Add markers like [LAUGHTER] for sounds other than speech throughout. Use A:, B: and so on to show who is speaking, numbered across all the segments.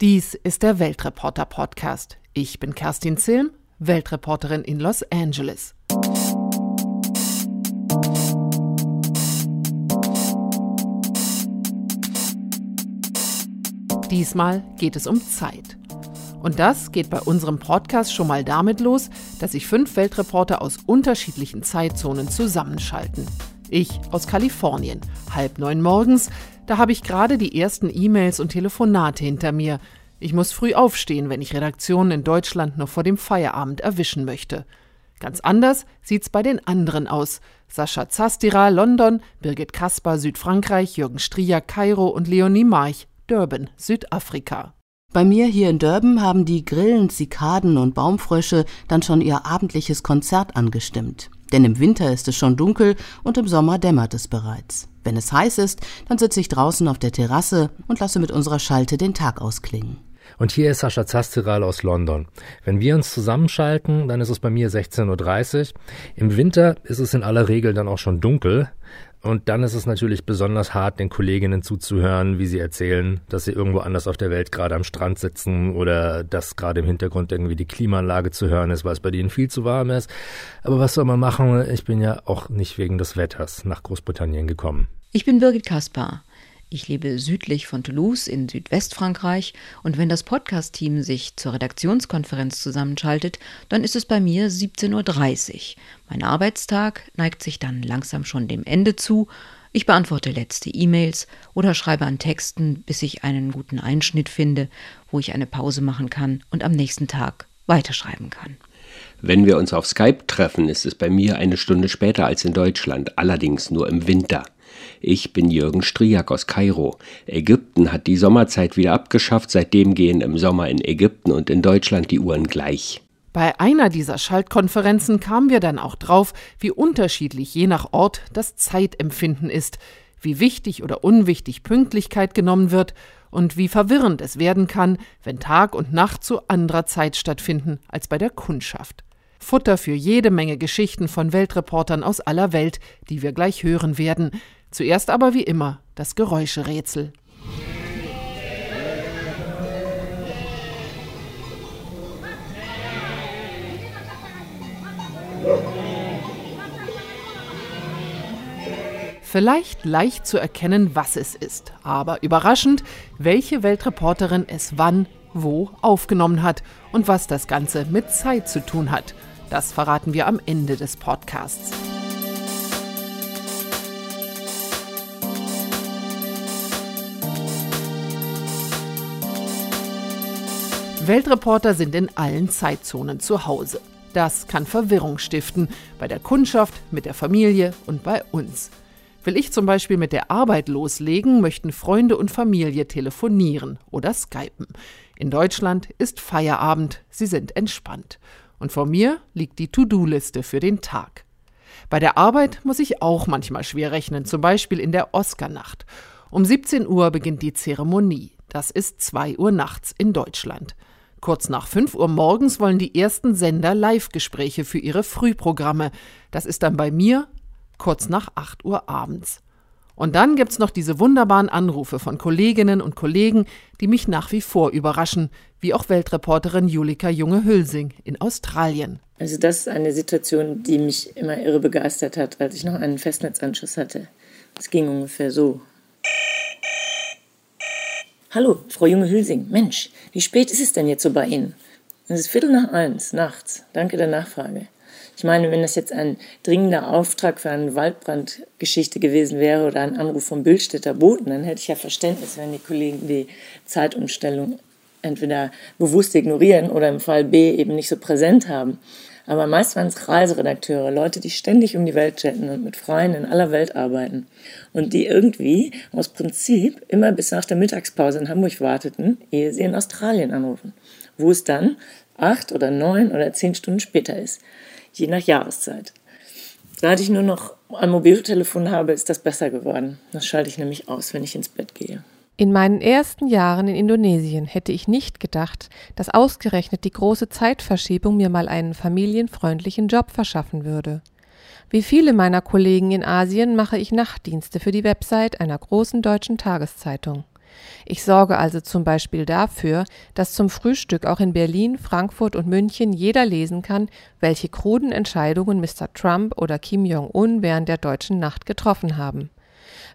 A: Dies ist der Weltreporter Podcast. Ich bin Kerstin Zilm, Weltreporterin in Los Angeles. Diesmal geht es um Zeit. Und das geht bei unserem Podcast schon mal damit los, dass sich fünf Weltreporter aus unterschiedlichen Zeitzonen zusammenschalten. Ich aus Kalifornien, halb neun morgens, da habe ich gerade die ersten E-Mails und Telefonate hinter mir. Ich muss früh aufstehen, wenn ich Redaktionen in Deutschland noch vor dem Feierabend erwischen möchte. Ganz anders sieht's bei den anderen aus. Sascha Zastira, London, Birgit Kasper, Südfrankreich, Jürgen Strier, Kairo und Leonie March, Durban, Südafrika.
B: Bei mir hier in Durban haben die Grillen, Zikaden und Baumfrösche dann schon ihr abendliches Konzert angestimmt. Denn im Winter ist es schon dunkel und im Sommer dämmert es bereits. Wenn es heiß ist, dann sitze ich draußen auf der Terrasse und lasse mit unserer Schalte den Tag ausklingen.
C: Und hier ist Sascha Zastiral aus London. Wenn wir uns zusammenschalten, dann ist es bei mir 16.30 Uhr. Im Winter ist es in aller Regel dann auch schon dunkel. Und dann ist es natürlich besonders hart, den Kolleginnen zuzuhören, wie sie erzählen, dass sie irgendwo anders auf der Welt gerade am Strand sitzen oder dass gerade im Hintergrund irgendwie die Klimaanlage zu hören ist, weil es bei denen viel zu warm ist. Aber was soll man machen? Ich bin ja auch nicht wegen des Wetters nach Großbritannien gekommen.
D: Ich bin Birgit Kaspar. Ich lebe südlich von Toulouse in Südwestfrankreich und wenn das Podcast-Team sich zur Redaktionskonferenz zusammenschaltet, dann ist es bei mir 17.30 Uhr. Mein Arbeitstag neigt sich dann langsam schon dem Ende zu. Ich beantworte letzte E-Mails oder schreibe an Texten, bis ich einen guten Einschnitt finde, wo ich eine Pause machen kann und am nächsten Tag weiterschreiben kann.
E: Wenn wir uns auf Skype treffen, ist es bei mir eine Stunde später als in Deutschland, allerdings nur im Winter. Ich bin Jürgen Striak aus Kairo. Ägypten hat die Sommerzeit wieder abgeschafft, seitdem gehen im Sommer in Ägypten und in Deutschland die Uhren gleich.
A: Bei einer dieser Schaltkonferenzen kamen wir dann auch drauf, wie unterschiedlich je nach Ort das Zeitempfinden ist, wie wichtig oder unwichtig Pünktlichkeit genommen wird und wie verwirrend es werden kann, wenn Tag und Nacht zu anderer Zeit stattfinden als bei der Kundschaft. Futter für jede Menge Geschichten von Weltreportern aus aller Welt, die wir gleich hören werden. Zuerst aber wie immer das Geräuscherätsel. Vielleicht leicht zu erkennen, was es ist, aber überraschend, welche Weltreporterin es wann, wo aufgenommen hat und was das Ganze mit Zeit zu tun hat. Das verraten wir am Ende des Podcasts. Weltreporter sind in allen Zeitzonen zu Hause. Das kann Verwirrung stiften, bei der Kundschaft, mit der Familie und bei uns. Will ich zum Beispiel mit der Arbeit loslegen, möchten Freunde und Familie telefonieren oder skypen. In Deutschland ist Feierabend, sie sind entspannt. Und vor mir liegt die To-Do-Liste für den Tag. Bei der Arbeit muss ich auch manchmal schwer rechnen, zum Beispiel in der Oscarnacht. Um 17 Uhr beginnt die Zeremonie. Das ist 2 Uhr nachts in Deutschland. Kurz nach 5 Uhr morgens wollen die ersten Sender Live-Gespräche für ihre Frühprogramme. Das ist dann bei mir kurz nach 8 Uhr abends. Und dann gibt's noch diese wunderbaren Anrufe von Kolleginnen und Kollegen, die mich nach wie vor überraschen, wie auch Weltreporterin Julika Junge-Hülsing in Australien.
F: Also das ist eine Situation, die mich immer irre begeistert hat, als ich noch einen Festnetzanschluss hatte. Es ging ungefähr so. Hallo, Frau Junge-Hülsing. Mensch, wie spät ist es denn jetzt so bei Ihnen? Es ist Viertel nach eins, nachts. Danke der Nachfrage. Ich meine, wenn das jetzt ein dringender Auftrag für eine Waldbrandgeschichte gewesen wäre oder ein Anruf vom Bildstädter Boten, dann hätte ich ja Verständnis, wenn die Kollegen die Zeitumstellung entweder bewusst ignorieren oder im Fall B eben nicht so präsent haben. Aber meist waren es Reiseredakteure, Leute, die ständig um die Welt chatten und mit Freunden in aller Welt arbeiten. Und die irgendwie aus Prinzip immer bis nach der Mittagspause in Hamburg warteten, ehe sie in Australien anrufen. Wo es dann acht oder neun oder zehn Stunden später ist. Je nach Jahreszeit. Seit ich nur noch ein Mobiltelefon habe, ist das besser geworden. Das schalte ich nämlich aus, wenn ich ins Bett gehe.
G: In meinen ersten Jahren in Indonesien hätte ich nicht gedacht, dass ausgerechnet die große Zeitverschiebung mir mal einen familienfreundlichen Job verschaffen würde. Wie viele meiner Kollegen in Asien mache ich Nachtdienste für die Website einer großen deutschen Tageszeitung. Ich sorge also zum Beispiel dafür, dass zum Frühstück auch in Berlin, Frankfurt und München jeder lesen kann, welche kruden Entscheidungen Mr. Trump oder Kim Jong-un während der deutschen Nacht getroffen haben.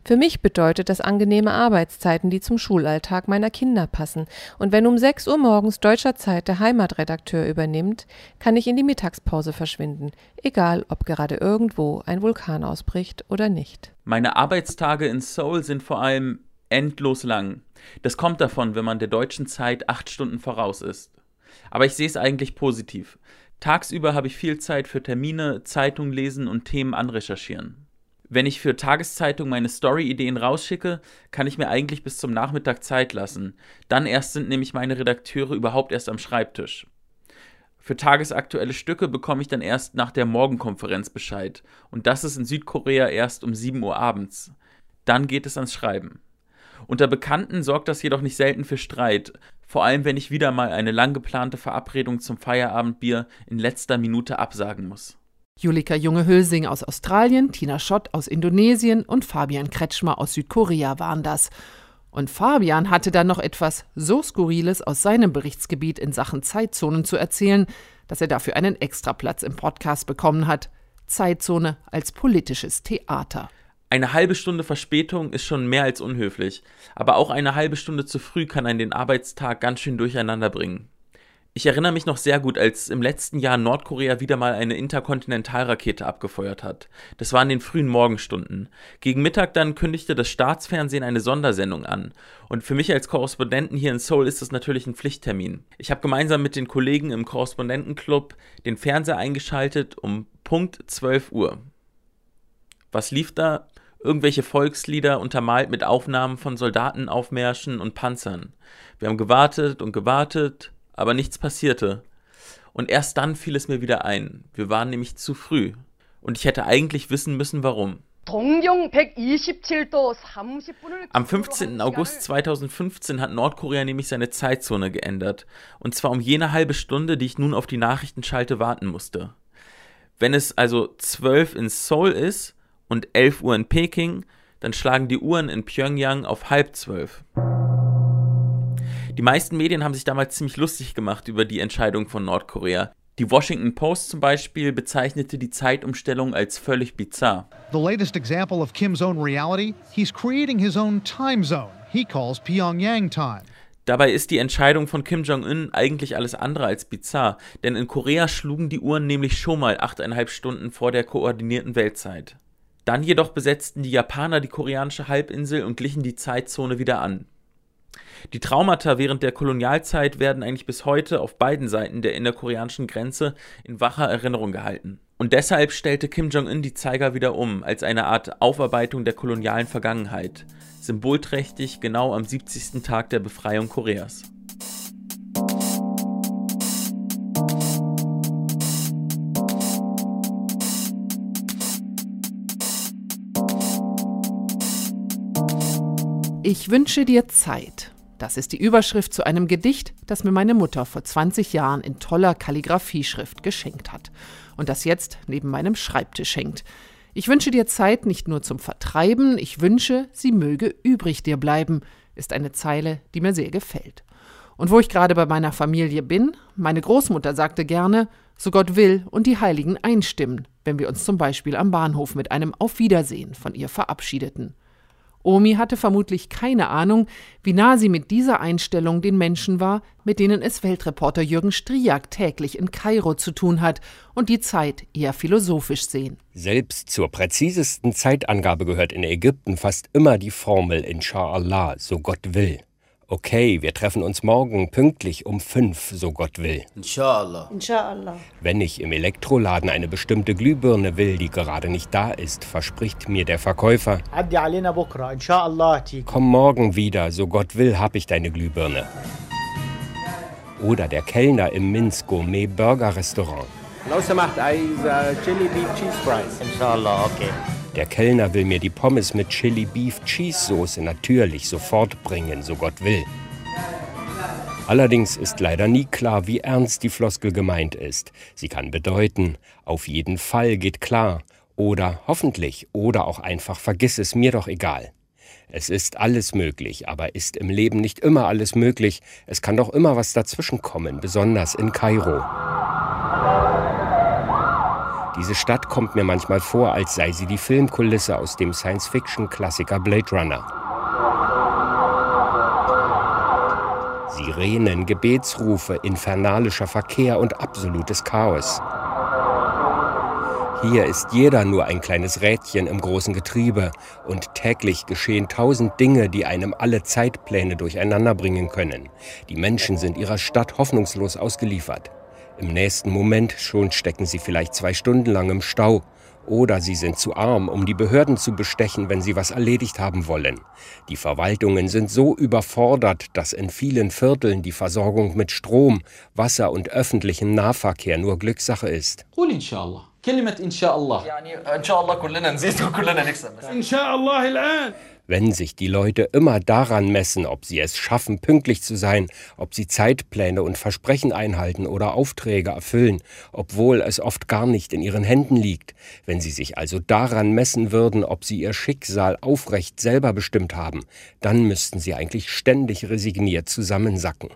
G: Für mich bedeutet das angenehme Arbeitszeiten, die zum Schulalltag meiner Kinder passen. Und wenn um 6 Uhr morgens deutscher Zeit der Heimatredakteur übernimmt, kann ich in die Mittagspause verschwinden, egal ob gerade irgendwo ein Vulkan ausbricht oder nicht.
H: Meine Arbeitstage in Seoul sind vor allem endlos lang. Das kommt davon, wenn man der deutschen Zeit acht Stunden voraus ist. Aber ich sehe es eigentlich positiv. Tagsüber habe ich viel Zeit für Termine, Zeitung lesen und Themen anrecherchieren. Wenn ich für Tageszeitung meine Story-Ideen rausschicke, kann ich mir eigentlich bis zum Nachmittag Zeit lassen. Dann erst sind nämlich meine Redakteure überhaupt erst am Schreibtisch. Für tagesaktuelle Stücke bekomme ich dann erst nach der Morgenkonferenz Bescheid. Und das ist in Südkorea erst um 7 Uhr abends. Dann geht es ans Schreiben. Unter Bekannten sorgt das jedoch nicht selten für Streit, vor allem wenn ich wieder mal eine lang geplante Verabredung zum Feierabendbier in letzter Minute absagen muss.
A: Julika Junge-Hülsing aus Australien, Tina Schott aus Indonesien und Fabian Kretschmer aus Südkorea waren das. Und Fabian hatte dann noch etwas so Skurriles aus seinem Berichtsgebiet in Sachen Zeitzonen zu erzählen, dass er dafür einen Extraplatz im Podcast bekommen hat. Zeitzone als politisches Theater.
H: Eine halbe Stunde Verspätung ist schon mehr als unhöflich, aber auch eine halbe Stunde zu früh kann einen den Arbeitstag ganz schön durcheinander bringen. Ich erinnere mich noch sehr gut, als im letzten Jahr Nordkorea wieder mal eine Interkontinentalrakete abgefeuert hat. Das war in den frühen Morgenstunden. Gegen Mittag dann kündigte das Staatsfernsehen eine Sondersendung an. Und für mich als Korrespondenten hier in Seoul ist das natürlich ein Pflichttermin. Ich habe gemeinsam mit den Kollegen im Korrespondentenclub den Fernseher eingeschaltet um Punkt 12 Uhr. Was lief da? Irgendwelche Volkslieder untermalt mit Aufnahmen von Soldatenaufmärschen und Panzern. Wir haben gewartet und gewartet aber nichts passierte. Und erst dann fiel es mir wieder ein. Wir waren nämlich zu früh. Und ich hätte eigentlich wissen müssen, warum. Am 15. August 2015 hat Nordkorea nämlich seine Zeitzone geändert. Und zwar um jene halbe Stunde, die ich nun auf die Nachrichten schalte, warten musste. Wenn es also 12 in Seoul ist und 11 Uhr in Peking, dann schlagen die Uhren in Pyongyang auf halb zwölf. Die meisten Medien haben sich damals ziemlich lustig gemacht über die Entscheidung von Nordkorea. Die Washington Post zum Beispiel bezeichnete die Zeitumstellung als völlig bizarr. The latest example of Kim's own reality, he's creating his own time zone. He calls Pyongyang time. Dabei ist die Entscheidung von Kim Jong-un eigentlich alles andere als bizarr, denn in Korea schlugen die Uhren nämlich schon mal achteinhalb Stunden vor der koordinierten Weltzeit. Dann jedoch besetzten die Japaner die koreanische Halbinsel und glichen die Zeitzone wieder an. Die Traumata während der Kolonialzeit werden eigentlich bis heute auf beiden Seiten der innerkoreanischen Grenze in wacher Erinnerung gehalten. Und deshalb stellte Kim Jong-un die Zeiger wieder um, als eine Art Aufarbeitung der kolonialen Vergangenheit. Symbolträchtig genau am 70. Tag der Befreiung Koreas.
A: Ich wünsche dir Zeit. Das ist die Überschrift zu einem Gedicht, das mir meine Mutter vor 20 Jahren in toller Kalligraphieschrift geschenkt hat und das jetzt neben meinem Schreibtisch hängt. Ich wünsche dir Zeit nicht nur zum Vertreiben, ich wünsche, sie möge übrig dir bleiben, ist eine Zeile, die mir sehr gefällt. Und wo ich gerade bei meiner Familie bin, meine Großmutter sagte gerne, so Gott will und die Heiligen einstimmen, wenn wir uns zum Beispiel am Bahnhof mit einem Auf Wiedersehen von ihr verabschiedeten. Omi hatte vermutlich keine Ahnung, wie nah sie mit dieser Einstellung den Menschen war, mit denen es Weltreporter Jürgen Striak täglich in Kairo zu tun hat und die Zeit eher philosophisch sehen.
E: Selbst zur präzisesten Zeitangabe gehört in Ägypten fast immer die Formel Inshallah, so Gott will. Okay, wir treffen uns morgen pünktlich um fünf, so Gott will.
I: Inshallah. Inshallah.
E: Wenn ich im Elektroladen eine bestimmte Glühbirne will, die gerade nicht da ist, verspricht mir der Verkäufer. Komm morgen wieder, so Gott will, hab ich deine Glühbirne. Oder der Kellner im Minsk Gourmet Burger Restaurant.
I: Los macht äh, Chili Beef Cheese Fries. Inshallah, okay.
E: Der Kellner will mir die Pommes mit Chili Beef Cheese Soße natürlich sofort bringen, so Gott will. Allerdings ist leider nie klar, wie ernst die Floskel gemeint ist. Sie kann bedeuten, auf jeden Fall geht klar oder hoffentlich oder auch einfach vergiss es mir doch egal. Es ist alles möglich, aber ist im Leben nicht immer alles möglich. Es kann doch immer was dazwischen kommen, besonders in Kairo. Diese Stadt kommt mir manchmal vor, als sei sie die Filmkulisse aus dem Science-Fiction-Klassiker Blade Runner. Sirenen, Gebetsrufe, infernalischer Verkehr und absolutes Chaos. Hier ist jeder nur ein kleines Rädchen im großen Getriebe und täglich geschehen tausend Dinge, die einem alle Zeitpläne durcheinanderbringen können. Die Menschen sind ihrer Stadt hoffnungslos ausgeliefert. Im nächsten Moment schon stecken sie vielleicht zwei Stunden lang im Stau oder sie sind zu arm, um die Behörden zu bestechen, wenn sie was erledigt haben wollen. Die Verwaltungen sind so überfordert, dass in vielen Vierteln die Versorgung mit Strom, Wasser und öffentlichem Nahverkehr nur Glückssache ist. كلمة إن شاء الله يعني إن شاء الله كلنا نزيد وكلنا نكسب إن شاء الله الآن wenn sich die Leute immer daran messen, ob sie es schaffen, pünktlich zu sein, ob sie Zeitpläne und Versprechen einhalten oder Aufträge erfüllen, obwohl es oft gar nicht in ihren Händen liegt, wenn sie sich also daran messen würden, ob sie ihr Schicksal aufrecht selber bestimmt haben, dann müssten sie eigentlich ständig resigniert zusammensacken.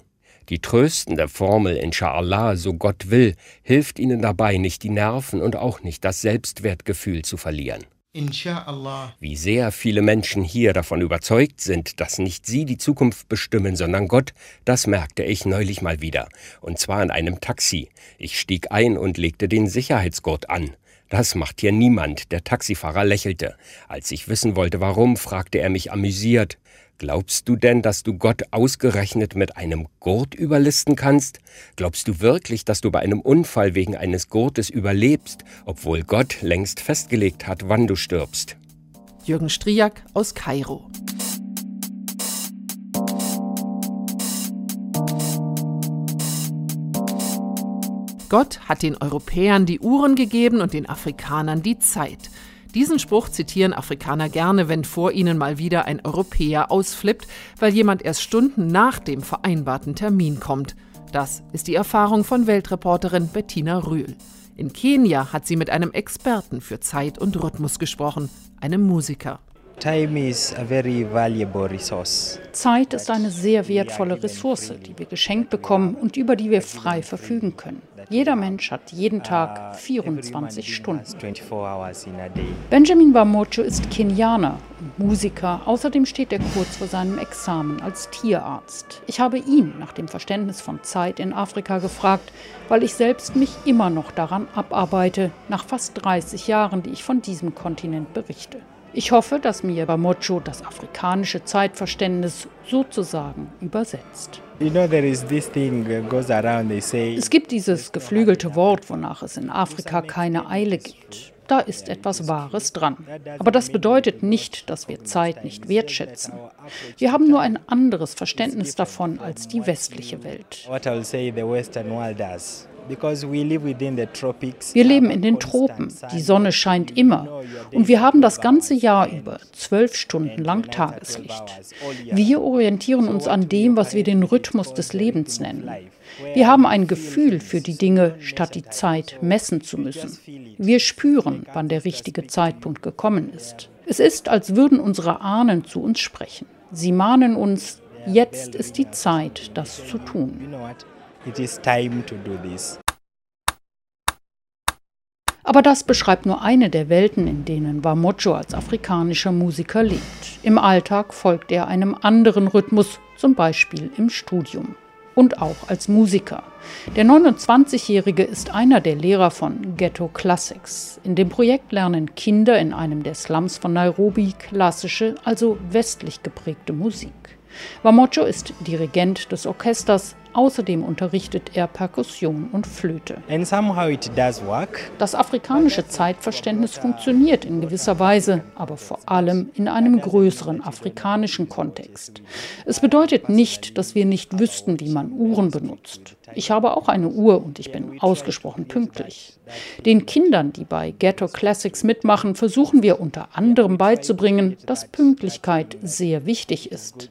E: Die tröstende Formel Inshallah, so Gott will, hilft ihnen dabei, nicht die Nerven und auch nicht das Selbstwertgefühl zu verlieren. Inshallah. Wie sehr viele Menschen hier davon überzeugt sind, dass nicht sie die Zukunft bestimmen, sondern Gott, das merkte ich neulich mal wieder. Und zwar in einem Taxi. Ich stieg ein und legte den Sicherheitsgurt an. Das macht hier niemand. Der Taxifahrer lächelte. Als ich wissen wollte, warum, fragte er mich amüsiert. Glaubst du denn, dass du Gott ausgerechnet mit einem Gurt überlisten kannst? Glaubst du wirklich, dass du bei einem Unfall wegen eines Gurtes überlebst, obwohl Gott längst festgelegt hat, wann du stirbst?
A: Jürgen Striak aus Kairo. Gott hat den Europäern die Uhren gegeben und den Afrikanern die Zeit. Diesen Spruch zitieren Afrikaner gerne, wenn vor ihnen mal wieder ein Europäer ausflippt, weil jemand erst Stunden nach dem vereinbarten Termin kommt. Das ist die Erfahrung von Weltreporterin Bettina Rühl. In Kenia hat sie mit einem Experten für Zeit und Rhythmus gesprochen, einem Musiker.
J: Zeit ist eine sehr wertvolle Ressource, die wir geschenkt bekommen und über die wir frei verfügen können. Jeder Mensch hat jeden Tag 24 Stunden. Benjamin Bamocho ist Kenianer und Musiker. Außerdem steht er kurz vor seinem Examen als Tierarzt. Ich habe ihn nach dem Verständnis von Zeit in Afrika gefragt, weil ich selbst mich immer noch daran abarbeite, nach fast 30 Jahren, die ich von diesem Kontinent berichte. Ich hoffe, dass mir Bamocho das afrikanische Zeitverständnis sozusagen übersetzt. Es gibt dieses geflügelte Wort, wonach es in Afrika keine Eile gibt. Da ist etwas Wahres dran. Aber das bedeutet nicht, dass wir Zeit nicht wertschätzen. Wir haben nur ein anderes Verständnis davon als die westliche Welt. Wir leben in den Tropen. Die Sonne scheint immer. Und wir haben das ganze Jahr über zwölf Stunden lang Tageslicht. Wir orientieren uns an dem, was wir den Rhythmus des Lebens nennen. Wir haben ein Gefühl für die Dinge, statt die Zeit messen zu müssen. Wir spüren, wann der richtige Zeitpunkt gekommen ist. Es ist, als würden unsere Ahnen zu uns sprechen. Sie mahnen uns, jetzt ist die Zeit, das zu tun. Aber das beschreibt nur eine der Welten, in denen Wamocho als afrikanischer Musiker lebt. Im Alltag folgt er einem anderen Rhythmus, zum Beispiel im Studium. Und auch als Musiker. Der 29-Jährige ist einer der Lehrer von Ghetto Classics. In dem Projekt lernen Kinder in einem der Slums von Nairobi klassische, also westlich geprägte Musik. Wamocho ist Dirigent des Orchesters, Außerdem unterrichtet er Perkussion und Flöte. Das afrikanische Zeitverständnis funktioniert in gewisser Weise, aber vor allem in einem größeren afrikanischen Kontext. Es bedeutet nicht, dass wir nicht wüssten, wie man Uhren benutzt. Ich habe auch eine Uhr und ich bin ausgesprochen pünktlich. Den Kindern, die bei Ghetto Classics mitmachen, versuchen wir unter anderem beizubringen, dass Pünktlichkeit sehr wichtig ist.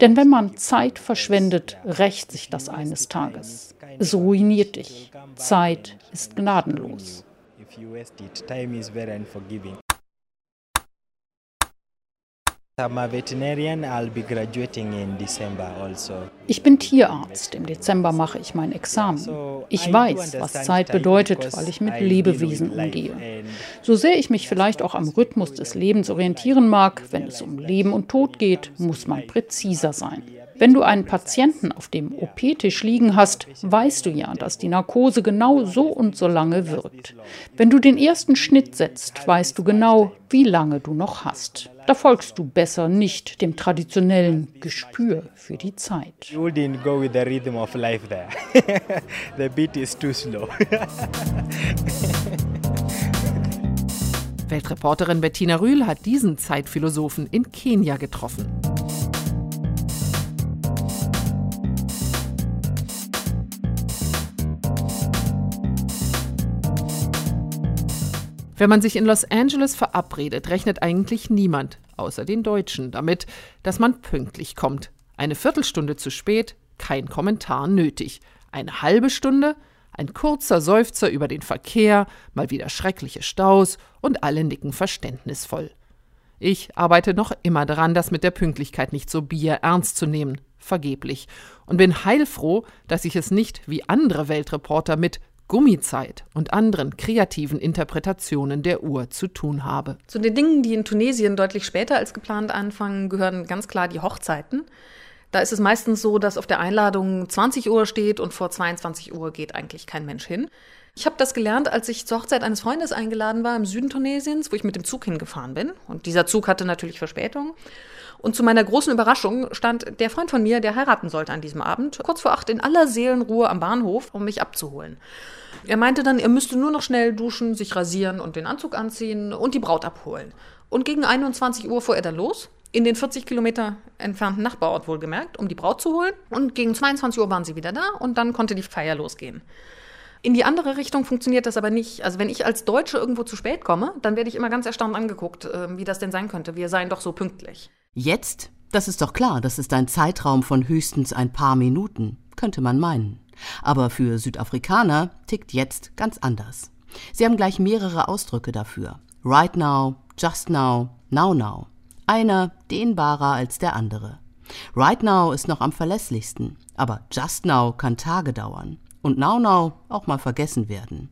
J: Denn wenn man Zeit verschwendet, rächt sich das eines Tages. Es ruiniert dich. Zeit ist gnadenlos.
I: Also.
J: Ich bin Tierarzt. Im Dezember mache ich mein Examen. Ich weiß, was Zeit bedeutet, weil ich mit Lebewesen umgehe. So sehr ich mich vielleicht auch am Rhythmus des Lebens orientieren mag, wenn es um Leben und Tod geht, muss man präziser sein. Wenn du einen Patienten auf dem OP-Tisch liegen hast, weißt du ja, dass die Narkose genau so und so lange wirkt. Wenn du den ersten Schnitt setzt, weißt du genau, wie lange du noch hast. Da folgst du besser nicht dem traditionellen Gespür für die Zeit. You didn't go with the rhythm of life there. [LAUGHS] the beat is too slow. [LAUGHS]
A: Weltreporterin Bettina Rühl hat diesen Zeitphilosophen in Kenia getroffen. Wenn man sich in Los Angeles verabredet, rechnet eigentlich niemand, außer den Deutschen, damit, dass man pünktlich kommt. Eine Viertelstunde zu spät, kein Kommentar nötig. Eine halbe Stunde, ein kurzer Seufzer über den Verkehr, mal wieder schreckliche Staus und alle nicken verständnisvoll. Ich arbeite noch immer daran, das mit der Pünktlichkeit nicht so bier ernst zu nehmen, vergeblich, und bin heilfroh, dass ich es nicht wie andere Weltreporter mit Gummizeit und anderen kreativen Interpretationen der Uhr zu tun habe.
K: Zu den Dingen, die in Tunesien deutlich später als geplant anfangen, gehören ganz klar die Hochzeiten. Da ist es meistens so, dass auf der Einladung 20 Uhr steht und vor 22 Uhr geht eigentlich kein Mensch hin. Ich habe das gelernt, als ich zur Hochzeit eines Freundes eingeladen war im Süden Tunesiens, wo ich mit dem Zug hingefahren bin. Und dieser Zug hatte natürlich Verspätung. Und zu meiner großen Überraschung stand der Freund von mir, der heiraten sollte an diesem Abend, kurz vor acht in aller Seelenruhe am Bahnhof, um mich abzuholen. Er meinte dann, er müsste nur noch schnell duschen, sich rasieren und den Anzug anziehen und die Braut abholen. Und gegen 21 Uhr fuhr er dann los, in den 40 Kilometer entfernten Nachbarort wohlgemerkt, um die Braut zu holen. Und gegen 22 Uhr waren sie wieder da und dann konnte die Feier losgehen. In die andere Richtung funktioniert das aber nicht. Also wenn ich als Deutsche irgendwo zu spät komme, dann werde ich immer ganz erstaunt angeguckt, äh, wie das denn sein könnte. Wir seien doch so pünktlich.
B: Jetzt? Das ist doch klar, das ist ein Zeitraum von höchstens ein paar Minuten, könnte man meinen. Aber für Südafrikaner tickt jetzt ganz anders. Sie haben gleich mehrere Ausdrücke dafür. Right now, just now, now now. Einer dehnbarer als der andere. Right now ist noch am verlässlichsten, aber just now kann Tage dauern. Und now now auch mal vergessen werden.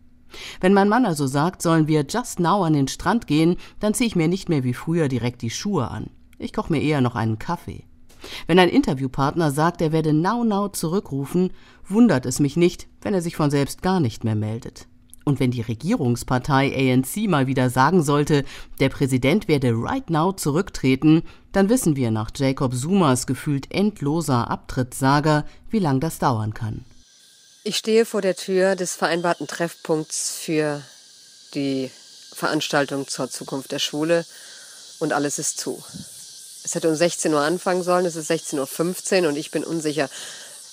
B: Wenn mein Mann also sagt, sollen wir just now an den Strand gehen, dann ziehe ich mir nicht mehr wie früher direkt die Schuhe an. Ich koche mir eher noch einen Kaffee. Wenn ein Interviewpartner sagt, er werde now zurückrufen, wundert es mich nicht, wenn er sich von selbst gar nicht mehr meldet. Und wenn die Regierungspartei ANC mal wieder sagen sollte, der Präsident werde right now zurücktreten, dann wissen wir nach Jacob Zumas gefühlt endloser Abtrittssaga, wie lang das dauern kann.
L: Ich stehe vor der Tür des vereinbarten Treffpunkts für die Veranstaltung zur Zukunft der Schule und alles ist zu. Es hätte um 16 Uhr anfangen sollen, es ist 16.15 Uhr und ich bin unsicher.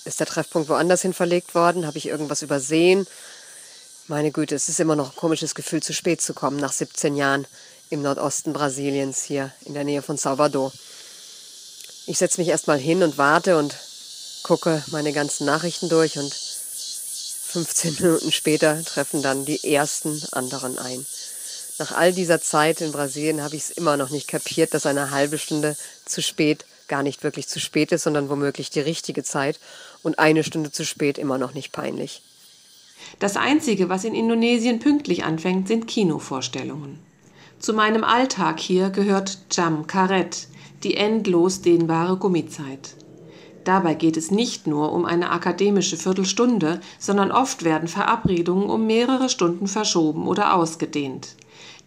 L: Ist der Treffpunkt woanders hin verlegt worden? Habe ich irgendwas übersehen? Meine Güte, es ist immer noch ein komisches Gefühl, zu spät zu kommen, nach 17 Jahren im Nordosten Brasiliens, hier in der Nähe von Salvador. Ich setze mich erstmal hin und warte und gucke meine ganzen Nachrichten durch und 15 Minuten später treffen dann die ersten anderen ein. Nach all dieser Zeit in Brasilien habe ich es immer noch nicht kapiert, dass eine halbe Stunde zu spät gar nicht wirklich zu spät ist, sondern womöglich die richtige Zeit und eine Stunde zu spät immer noch nicht peinlich.
M: Das Einzige, was in Indonesien pünktlich anfängt, sind Kinovorstellungen. Zu meinem Alltag hier gehört Jam Karet, die endlos dehnbare Gummizeit. Dabei geht es nicht nur um eine akademische Viertelstunde, sondern oft werden Verabredungen um mehrere Stunden verschoben oder ausgedehnt.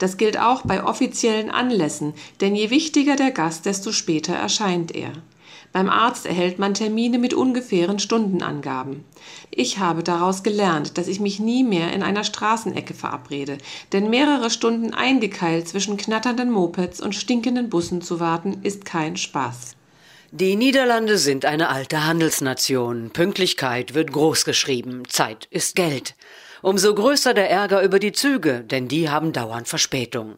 M: Das gilt auch bei offiziellen Anlässen, denn je wichtiger der Gast, desto später erscheint er. Beim Arzt erhält man Termine mit ungefähren Stundenangaben. Ich habe daraus gelernt, dass ich mich nie mehr in einer Straßenecke verabrede, denn mehrere Stunden eingekeilt zwischen knatternden Mopeds und stinkenden Bussen zu warten, ist kein Spaß.
N: Die Niederlande sind eine alte Handelsnation. Pünktlichkeit wird großgeschrieben. Zeit ist Geld. Umso größer der Ärger über die Züge, denn die haben dauernd Verspätung.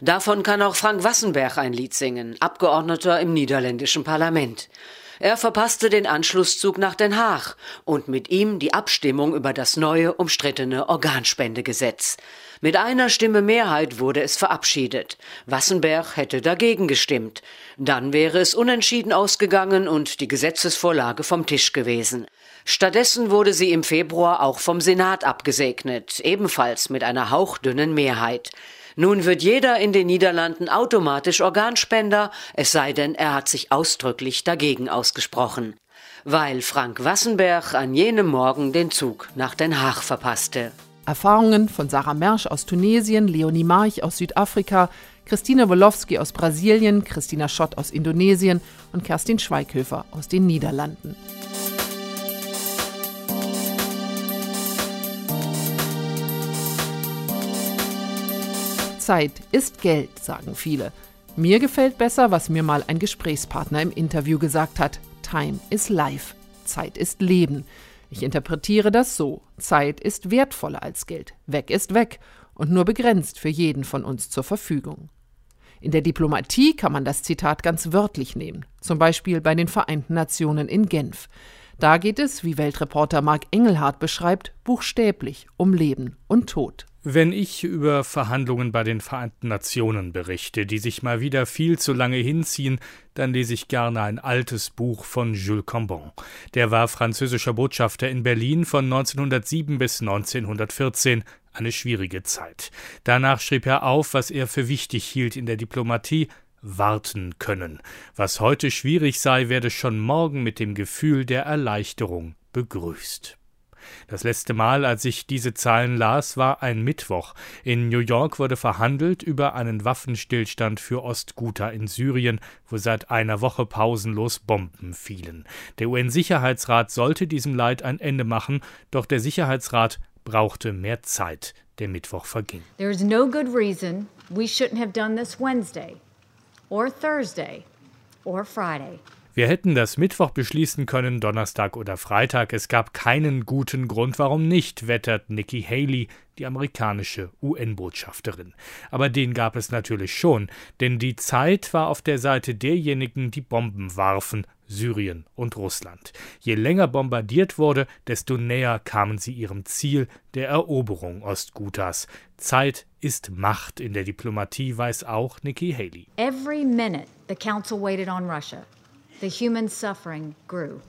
N: Davon kann auch Frank Wassenberg ein Lied singen, Abgeordneter im niederländischen Parlament. Er verpasste den Anschlusszug nach Den Haag und mit ihm die Abstimmung über das neue umstrittene Organspendegesetz. Mit einer Stimme Mehrheit wurde es verabschiedet. Wassenberg hätte dagegen gestimmt. Dann wäre es unentschieden ausgegangen und die Gesetzesvorlage vom Tisch gewesen. Stattdessen wurde sie im Februar auch vom Senat abgesegnet, ebenfalls mit einer hauchdünnen Mehrheit. Nun wird jeder in den Niederlanden automatisch Organspender, es sei denn, er hat sich ausdrücklich dagegen ausgesprochen. Weil Frank Wassenberg an jenem Morgen den Zug nach Den Haag verpasste.
A: Erfahrungen von Sarah Mersch aus Tunesien, Leonie March aus Südafrika, Christine Wolowski aus Brasilien, Christina Schott aus Indonesien und Kerstin Schweighöfer aus den Niederlanden. Zeit ist Geld, sagen viele. Mir gefällt besser, was mir mal ein Gesprächspartner im Interview gesagt hat. Time is life. Zeit ist Leben. Ich interpretiere das so. Zeit ist wertvoller als Geld. Weg ist weg und nur begrenzt für jeden von uns zur Verfügung. In der Diplomatie kann man das Zitat ganz wörtlich nehmen, zum Beispiel bei den Vereinten Nationen in Genf. Da geht es, wie Weltreporter Mark Engelhardt beschreibt, buchstäblich um Leben und Tod.
O: Wenn ich über Verhandlungen bei den Vereinten Nationen berichte, die sich mal wieder viel zu lange hinziehen, dann lese ich gerne ein altes Buch von Jules Cambon. Der war französischer Botschafter in Berlin von 1907 bis 1914, eine schwierige Zeit. Danach schrieb er auf, was er für wichtig hielt in der Diplomatie, warten können. Was heute schwierig sei, werde schon morgen mit dem Gefühl der Erleichterung begrüßt. Das letzte Mal, als ich diese Zahlen las, war ein Mittwoch. In New York wurde verhandelt über einen Waffenstillstand für Ostguta in Syrien, wo seit einer Woche pausenlos Bomben fielen. Der UN-Sicherheitsrat sollte diesem Leid ein Ende machen, doch der Sicherheitsrat brauchte mehr Zeit. Der Mittwoch verging. There is no good reason we shouldn't have done this Wednesday or Thursday or Friday. Wir hätten das Mittwoch beschließen können, Donnerstag oder Freitag. Es gab keinen guten Grund, warum nicht, wettert Nikki Haley, die amerikanische UN-Botschafterin. Aber den gab es natürlich schon, denn die Zeit war auf der Seite derjenigen, die Bomben warfen, Syrien und Russland. Je länger bombardiert wurde, desto näher kamen sie ihrem Ziel der Eroberung Ostgutas. Zeit ist Macht in der Diplomatie, weiß auch Nikki Haley. Every minute the council waited on Russia.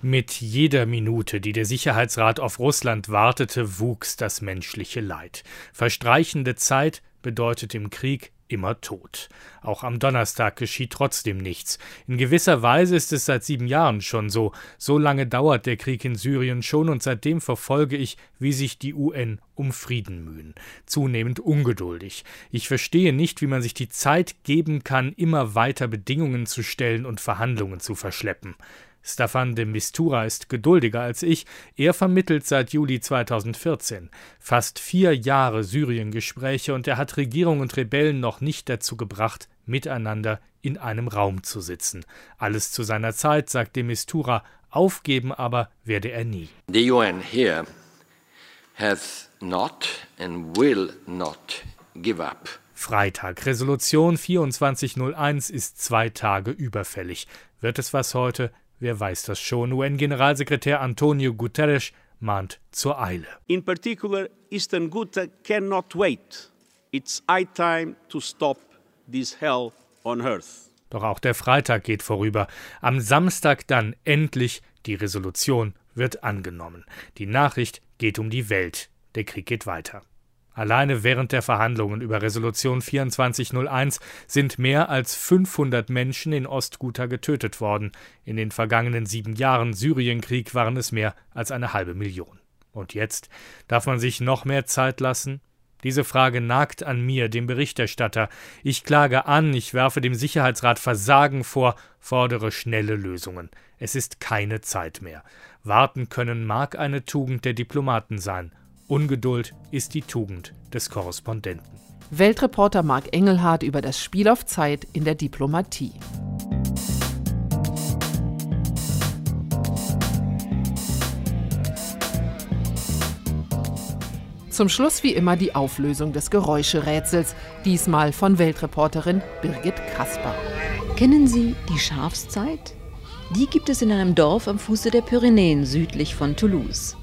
O: Mit jeder Minute, die der Sicherheitsrat auf Russland wartete, wuchs das menschliche Leid. Verstreichende Zeit bedeutet im Krieg immer tot. Auch am Donnerstag geschieht trotzdem nichts. In gewisser Weise ist es seit sieben Jahren schon so. So lange dauert der Krieg in Syrien schon und seitdem verfolge ich, wie sich die UN um Frieden mühen. Zunehmend ungeduldig. Ich verstehe nicht, wie man sich die Zeit geben kann, immer weiter Bedingungen zu stellen und Verhandlungen zu verschleppen. Staffan de Mistura ist geduldiger als ich. Er vermittelt seit Juli 2014. Fast vier Jahre Syrien-Gespräche und er hat Regierung und Rebellen noch nicht dazu gebracht, miteinander in einem Raum zu sitzen. Alles zu seiner Zeit, sagt de Mistura. Aufgeben aber werde er nie. The UN here has not and will not give up. Freitag. Resolution 2401 ist zwei Tage überfällig. Wird es was heute? Wer weiß das schon? UN-Generalsekretär Antonio Guterres mahnt zur Eile. In particular, Eastern Ghouta cannot wait. It's high time to stop this hell on earth. Doch auch der Freitag geht vorüber. Am Samstag dann endlich die Resolution wird angenommen. Die Nachricht geht um die Welt. Der Krieg geht weiter. Alleine während der Verhandlungen über Resolution 2401 sind mehr als 500 Menschen in Ostguta getötet worden. In den vergangenen sieben Jahren Syrienkrieg waren es mehr als eine halbe Million. Und jetzt? Darf man sich noch mehr Zeit lassen? Diese Frage nagt an mir, dem Berichterstatter. Ich klage an, ich werfe dem Sicherheitsrat Versagen vor, fordere schnelle Lösungen. Es ist keine Zeit mehr. Warten können mag eine Tugend der Diplomaten sein, Ungeduld ist die Tugend des Korrespondenten.
A: Weltreporter Marc Engelhardt über das Spiel auf Zeit in der Diplomatie. Zum Schluss wie immer die Auflösung des Geräuscherätsels, diesmal von Weltreporterin Birgit Kasper.
D: Kennen Sie die Schafszeit? Die gibt es in einem Dorf am Fuße der Pyrenäen südlich von Toulouse.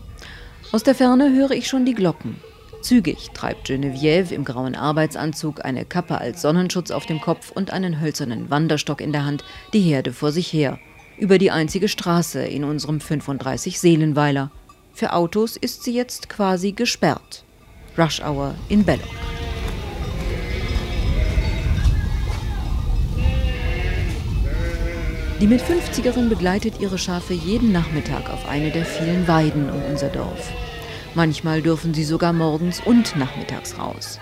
D: Aus der Ferne höre ich schon die Glocken. Zügig treibt Geneviève im grauen Arbeitsanzug, eine Kappe als Sonnenschutz auf dem Kopf und einen hölzernen Wanderstock in der Hand die Herde vor sich her. Über die einzige Straße in unserem 35 Seelenweiler. Für Autos ist sie jetzt quasi gesperrt. Rush Hour in Belloc. Die mit 50erin begleitet ihre Schafe jeden Nachmittag auf eine der vielen Weiden um unser Dorf. Manchmal dürfen sie sogar morgens und nachmittags raus.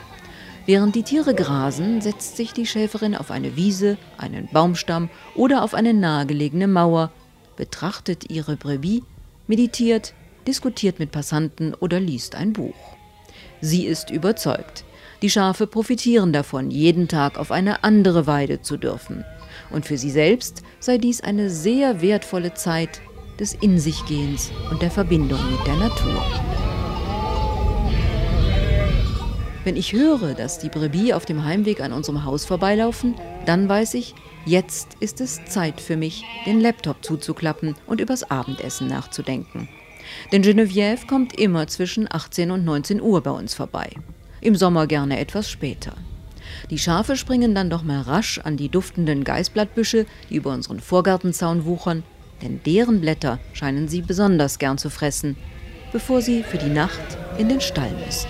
D: Während die Tiere grasen, setzt sich die Schäferin auf eine Wiese, einen Baumstamm oder auf eine nahegelegene Mauer, betrachtet ihre Brebis, meditiert, diskutiert mit Passanten oder liest ein Buch. Sie ist überzeugt. Die Schafe profitieren davon, jeden Tag auf eine andere Weide zu dürfen. Und für sie selbst sei dies eine sehr wertvolle Zeit des In sich Gehens und der Verbindung mit der Natur. Wenn ich höre, dass die Brebis auf dem Heimweg an unserem Haus vorbeilaufen, dann weiß ich, jetzt ist es Zeit für mich, den Laptop zuzuklappen und übers Abendessen nachzudenken. Denn Geneviève kommt immer zwischen 18 und 19 Uhr bei uns vorbei. Im Sommer gerne etwas später. Die Schafe springen dann doch mal rasch an die duftenden Geißblattbüsche, die über unseren Vorgartenzaun wuchern, denn deren Blätter scheinen sie besonders gern zu fressen, bevor sie für die Nacht in den Stall müssen.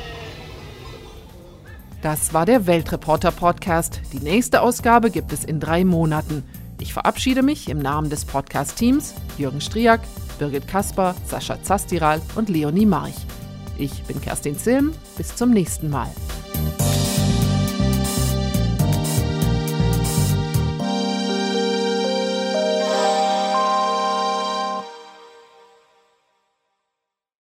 A: Das war der Weltreporter-Podcast. Die nächste Ausgabe gibt es in drei Monaten. Ich verabschiede mich im Namen des Podcast-Teams Jürgen Striak, Birgit Kasper, Sascha Zastiral und Leonie March. Ich bin Kerstin Zilm. Bis zum nächsten Mal.